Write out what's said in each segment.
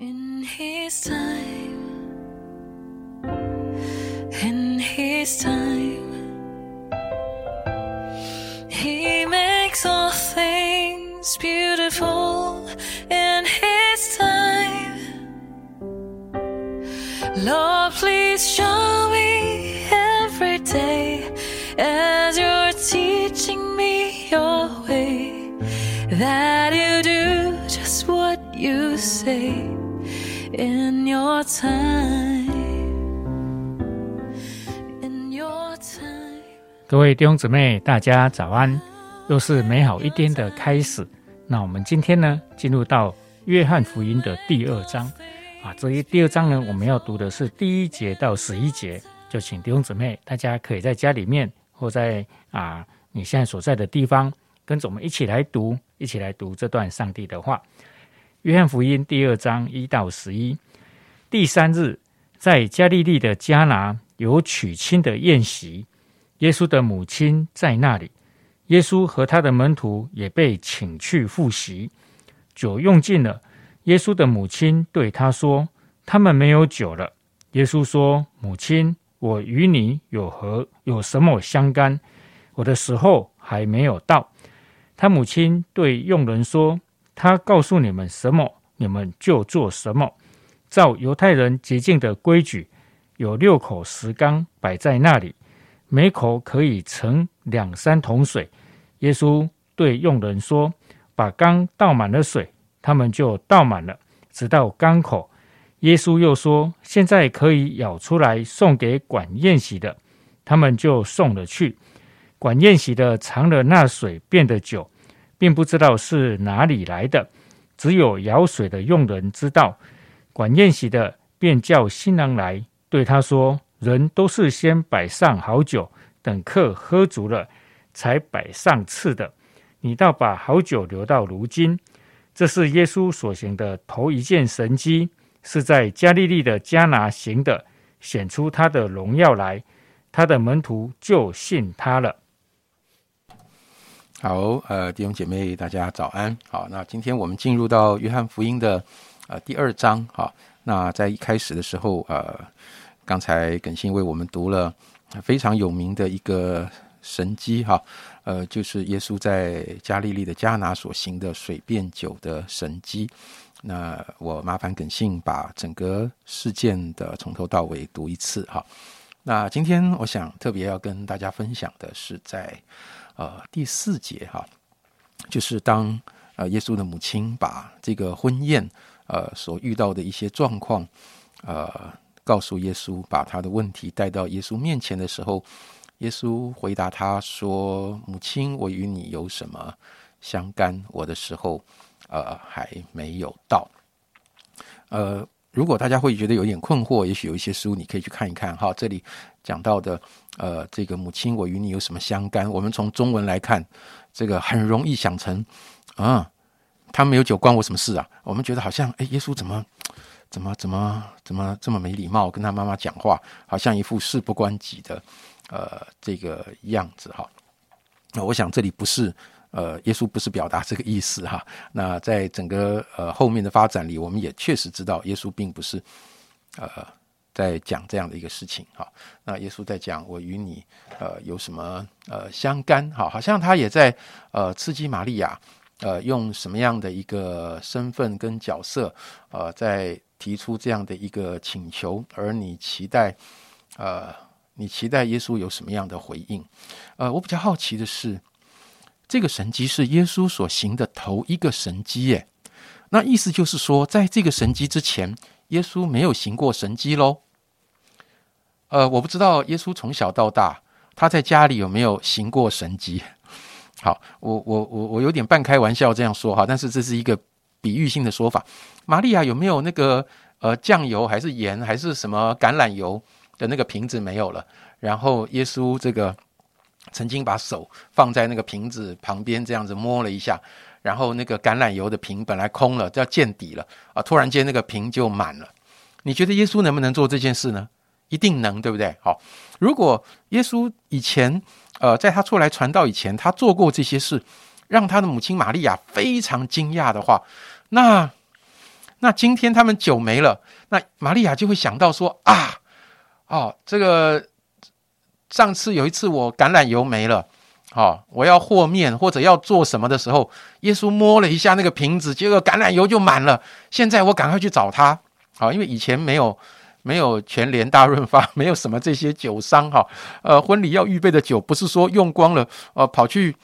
In His time, in His time, He makes all things beautiful. In His time, Lord, please show me every day as you're teaching me your way that you do just what you say in your time. In your time. 各位弟兄姊妹，大家早安！又是美好一天的开始。那我们今天呢，进入到约翰福音的第二章啊。这一第二章呢，我们要读的是第一节到十一节。就请弟兄姊妹，大家可以在家里面或在啊你现在所在的地方，跟着我们一起来读，一起来读这段上帝的话。约翰福音第二章一到十一。第三日，在加利利的迦拿有娶亲的宴席，耶稣的母亲在那里。耶稣和他的门徒也被请去赴席，酒用尽了。耶稣的母亲对他说：“他们没有酒了。”耶稣说：“母亲，我与你有何有什么相干？我的时候还没有到。”他母亲对佣人说：“他告诉你们什么，你们就做什么。照犹太人洁净的规矩，有六口石缸摆在那里，每口可以盛两三桶水。”耶稣对佣人说：“把缸倒满了水。”他们就倒满了，直到缸口。耶稣又说：“现在可以舀出来送给管宴席的。”他们就送了去。管宴席的尝了那水变的酒，并不知道是哪里来的，只有舀水的佣人知道。管宴席的便叫新郎来，对他说：“人都是先摆上好酒，等客喝足了。”才摆上次的，你倒把好酒留到如今。这是耶稣所行的头一件神迹，是在加利利的迦拿行的，显出他的荣耀来，他的门徒就信他了。好，呃，弟兄姐妹，大家早安。好，那今天我们进入到约翰福音的呃第二章。好，那在一开始的时候，呃，刚才耿信为我们读了非常有名的一个。神机哈，呃，就是耶稣在加利利的加拿所行的水变酒的神机。那我麻烦耿信把整个事件的从头到尾读一次哈。那今天我想特别要跟大家分享的是在呃第四节哈，就是当呃耶稣的母亲把这个婚宴呃所遇到的一些状况呃告诉耶稣，把他的问题带到耶稣面前的时候。耶稣回答他说：“母亲，我与你有什么相干？我的时候，呃，还没有到。呃，如果大家会觉得有点困惑，也许有一些书你可以去看一看。哈，这里讲到的，呃，这个母亲，我与你有什么相干？我们从中文来看，这个很容易想成，啊，他没有酒，关我什么事啊？我们觉得好像，哎，耶稣怎么，怎么，怎么，怎么这么没礼貌，跟他妈妈讲话，好像一副事不关己的。”呃，这个样子哈，那我想这里不是呃，耶稣不是表达这个意思哈。那在整个呃后面的发展里，我们也确实知道，耶稣并不是呃在讲这样的一个事情哈。那耶稣在讲我与你呃有什么呃相干哈，好像他也在呃刺激玛利亚呃用什么样的一个身份跟角色呃在提出这样的一个请求，而你期待呃。你期待耶稣有什么样的回应？呃，我比较好奇的是，这个神迹是耶稣所行的头一个神迹耶。那意思就是说，在这个神迹之前，耶稣没有行过神迹喽。呃，我不知道耶稣从小到大他在家里有没有行过神迹。好，我我我我有点半开玩笑这样说哈，但是这是一个比喻性的说法。玛利亚有没有那个呃酱油还是盐还是什么橄榄油？的那个瓶子没有了，然后耶稣这个曾经把手放在那个瓶子旁边，这样子摸了一下，然后那个橄榄油的瓶本来空了，要见底了啊！突然间那个瓶就满了。你觉得耶稣能不能做这件事呢？一定能，对不对？好，如果耶稣以前呃在他出来传道以前，他做过这些事，让他的母亲玛利亚非常惊讶的话，那那今天他们酒没了，那玛利亚就会想到说啊，哦，这个上次有一次我橄榄油没了，好，我要和面或者要做什么的时候，耶稣摸了一下那个瓶子，结果橄榄油就满了。现在我赶快去找他，好，因为以前没有没有全联大润发，没有什么这些酒商哈，呃，婚礼要预备的酒不是说用光了，呃，跑去。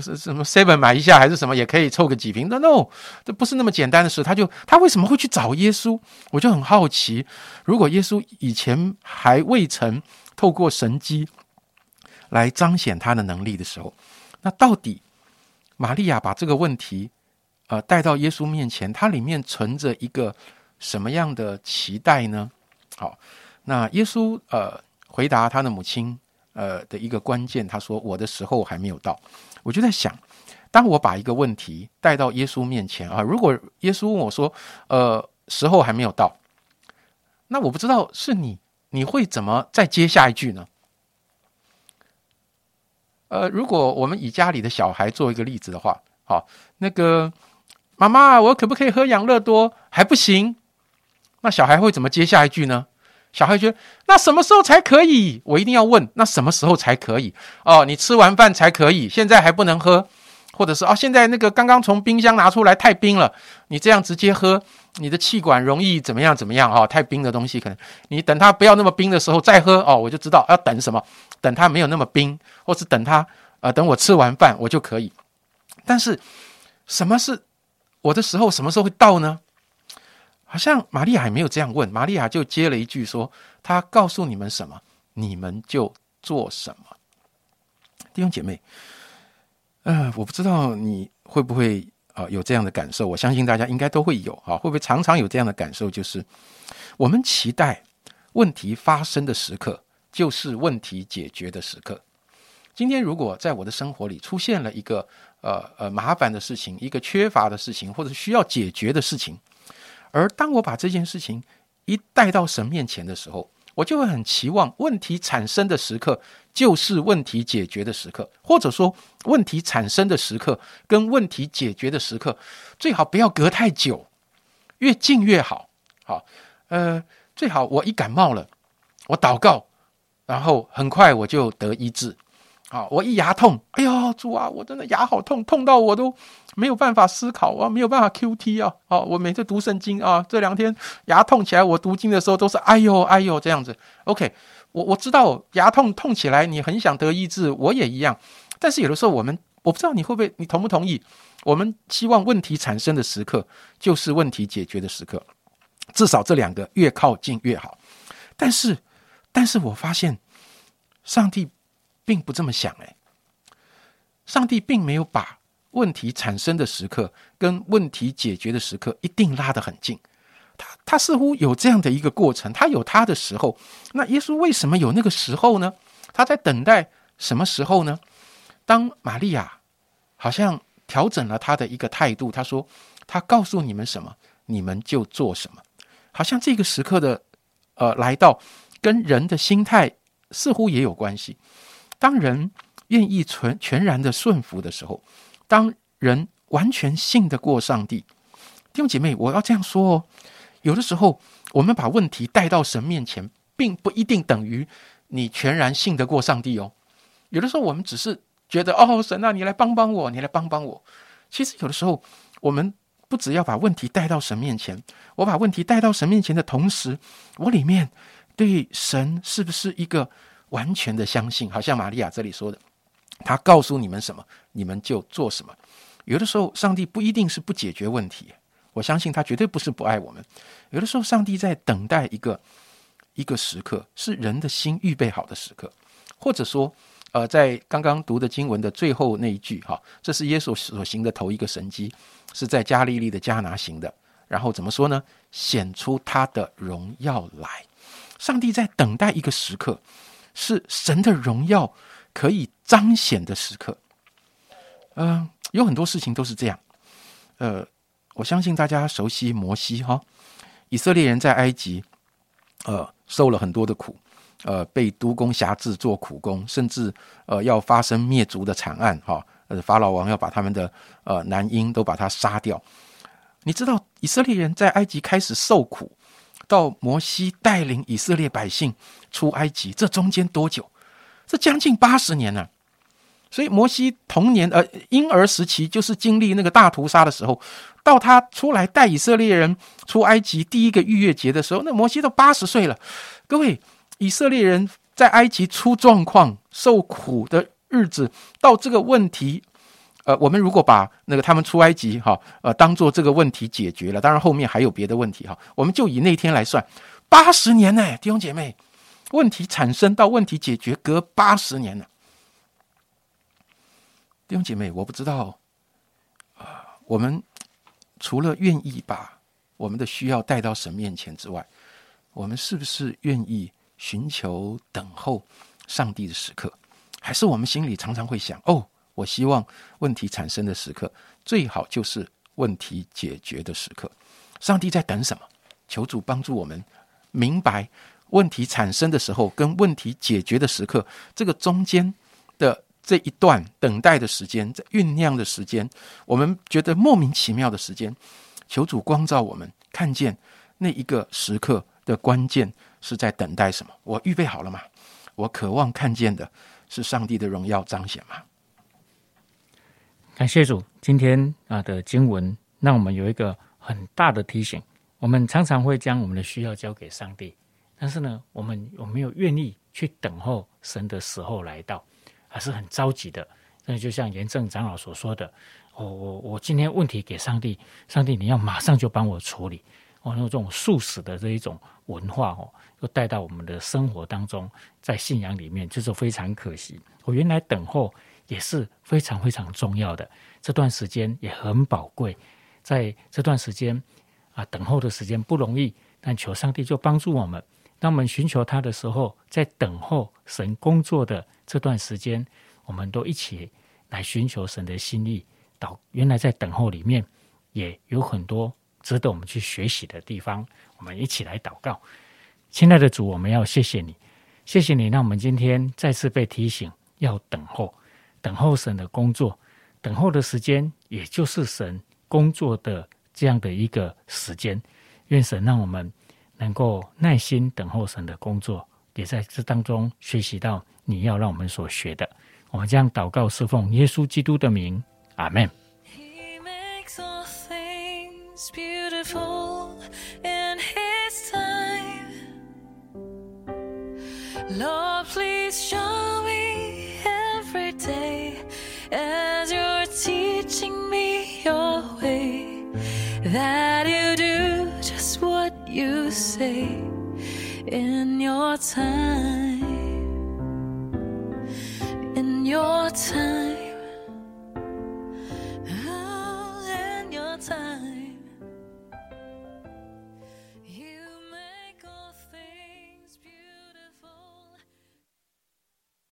是什么 seven 买一下还是什么也可以凑个几瓶？那 no，这不是那么简单的事。他就他为什么会去找耶稣？我就很好奇。如果耶稣以前还未曾透过神机来彰显他的能力的时候，那到底玛利亚把这个问题呃带到耶稣面前，它里面存着一个什么样的期待呢？好，那耶稣呃回答他的母亲呃的一个关键，他说：“我的时候还没有到。”我就在想，当我把一个问题带到耶稣面前啊，如果耶稣问我说：“呃，时候还没有到。”那我不知道是你，你会怎么再接下一句呢？呃，如果我们以家里的小孩做一个例子的话，好，那个妈妈，我可不可以喝养乐多？还不行。那小孩会怎么接下一句呢？小孩觉得那什么时候才可以？我一定要问，那什么时候才可以？哦，你吃完饭才可以，现在还不能喝，或者是哦，现在那个刚刚从冰箱拿出来太冰了，你这样直接喝，你的气管容易怎么样怎么样？哦，太冰的东西可能你等它不要那么冰的时候再喝哦，我就知道要等什么，等它没有那么冰，或是等它呃等我吃完饭我就可以。但是什么是我的时候？什么时候会到呢？好像玛利亚也没有这样问，玛利亚就接了一句说：“他告诉你们什么，你们就做什么。”弟兄姐妹，呃，我不知道你会不会啊有这样的感受，我相信大家应该都会有啊，会不会常常有这样的感受？就是我们期待问题发生的时刻，就是问题解决的时刻。今天如果在我的生活里出现了一个呃呃麻烦的事情，一个缺乏的事情，或者是需要解决的事情。而当我把这件事情一带到神面前的时候，我就会很期望问题产生的时刻就是问题解决的时刻，或者说问题产生的时刻跟问题解决的时刻最好不要隔太久，越近越好。好，呃，最好我一感冒了，我祷告，然后很快我就得医治。好，我一牙痛，哎呦，主啊，我真的牙好痛，痛到我都没有办法思考啊，没有办法 Q T 啊，哦，我每次读圣经啊，这两天牙痛起来，我读经的时候都是哎呦哎呦这样子。OK，我我知道牙痛痛起来，你很想得医治，我也一样。但是有的时候我们，我不知道你会不会，你同不同意？我们希望问题产生的时刻就是问题解决的时刻，至少这两个越靠近越好。但是，但是我发现上帝。并不这么想哎，上帝并没有把问题产生的时刻跟问题解决的时刻一定拉得很近，他他似乎有这样的一个过程，他有他的时候。那耶稣为什么有那个时候呢？他在等待什么时候呢？当玛利亚好像调整了他的一个态度，他说：“他告诉你们什么，你们就做什么。”好像这个时刻的呃来到，跟人的心态似乎也有关系。当人愿意全全然的顺服的时候，当人完全信得过上帝，弟兄姐妹，我要这样说哦。有的时候，我们把问题带到神面前，并不一定等于你全然信得过上帝哦。有的时候，我们只是觉得哦，神啊，你来帮帮我，你来帮帮我。其实，有的时候，我们不只要把问题带到神面前，我把问题带到神面前的同时，我里面对神是不是一个？完全的相信，好像玛利亚这里说的，他告诉你们什么，你们就做什么。有的时候，上帝不一定是不解决问题，我相信他绝对不是不爱我们。有的时候，上帝在等待一个一个时刻，是人的心预备好的时刻，或者说，呃，在刚刚读的经文的最后那一句，哈，这是耶稣所行的头一个神迹，是在加利利的加拿行的。然后怎么说呢？显出他的荣耀来。上帝在等待一个时刻。是神的荣耀可以彰显的时刻。嗯，有很多事情都是这样。呃，我相信大家熟悉摩西哈，以色列人在埃及，呃，受了很多的苦，呃，被督工辖制做苦工，甚至呃要发生灭族的惨案哈。呃，法老王要把他们的呃男婴都把他杀掉。你知道以色列人在埃及开始受苦，到摩西带领以色列百姓出埃及，这中间多久？这将近八十年呢。所以摩西童年呃婴儿时期就是经历那个大屠杀的时候，到他出来带以色列人出埃及第一个逾越节的时候，那摩西都八十岁了。各位，以色列人在埃及出状况、受苦的日子，到这个问题，呃，我们如果把那个他们出埃及哈呃当做这个问题解决了，当然后面还有别的问题哈，我们就以那天来算，八十年呢，弟兄姐妹，问题产生到问题解决隔八十年了。弟兄姐妹，我不知道，啊，我们除了愿意把我们的需要带到神面前之外，我们是不是愿意寻求等候上帝的时刻？还是我们心里常常会想：哦，我希望问题产生的时刻最好就是问题解决的时刻。上帝在等什么？求主帮助我们明白问题产生的时候跟问题解决的时刻这个中间的。这一段等待的时间，在酝酿的时间，我们觉得莫名其妙的时间，求主光照我们，看见那一个时刻的关键是在等待什么？我预备好了吗？我渴望看见的是上帝的荣耀彰显吗？感谢主，今天啊的经文让我们有一个很大的提醒。我们常常会将我们的需要交给上帝，但是呢，我们有没有愿意去等候神的时候来到？还是很着急的，那就像严正长老所说的，我我我今天问题给上帝，上帝你要马上就帮我处理。哦，那这种速死的这一种文化哦，又带到我们的生活当中，在信仰里面就是非常可惜。我原来等候也是非常非常重要的，这段时间也很宝贵，在这段时间啊，等候的时间不容易，但求上帝就帮助我们。当我们寻求他的时候，在等候神工作的这段时间，我们都一起来寻求神的心意。祷原来在等候里面也有很多值得我们去学习的地方。我们一起来祷告，亲爱的主，我们要谢谢你，谢谢你，让我们今天再次被提醒要等候，等候神的工作，等候的时间也就是神工作的这样的一个时间。愿神让我们。能够耐心等候神的工作，也在这当中学习到你要让我们所学的。我们将祷告侍奉耶稣基督的名，阿门。that you do just what you say in your time.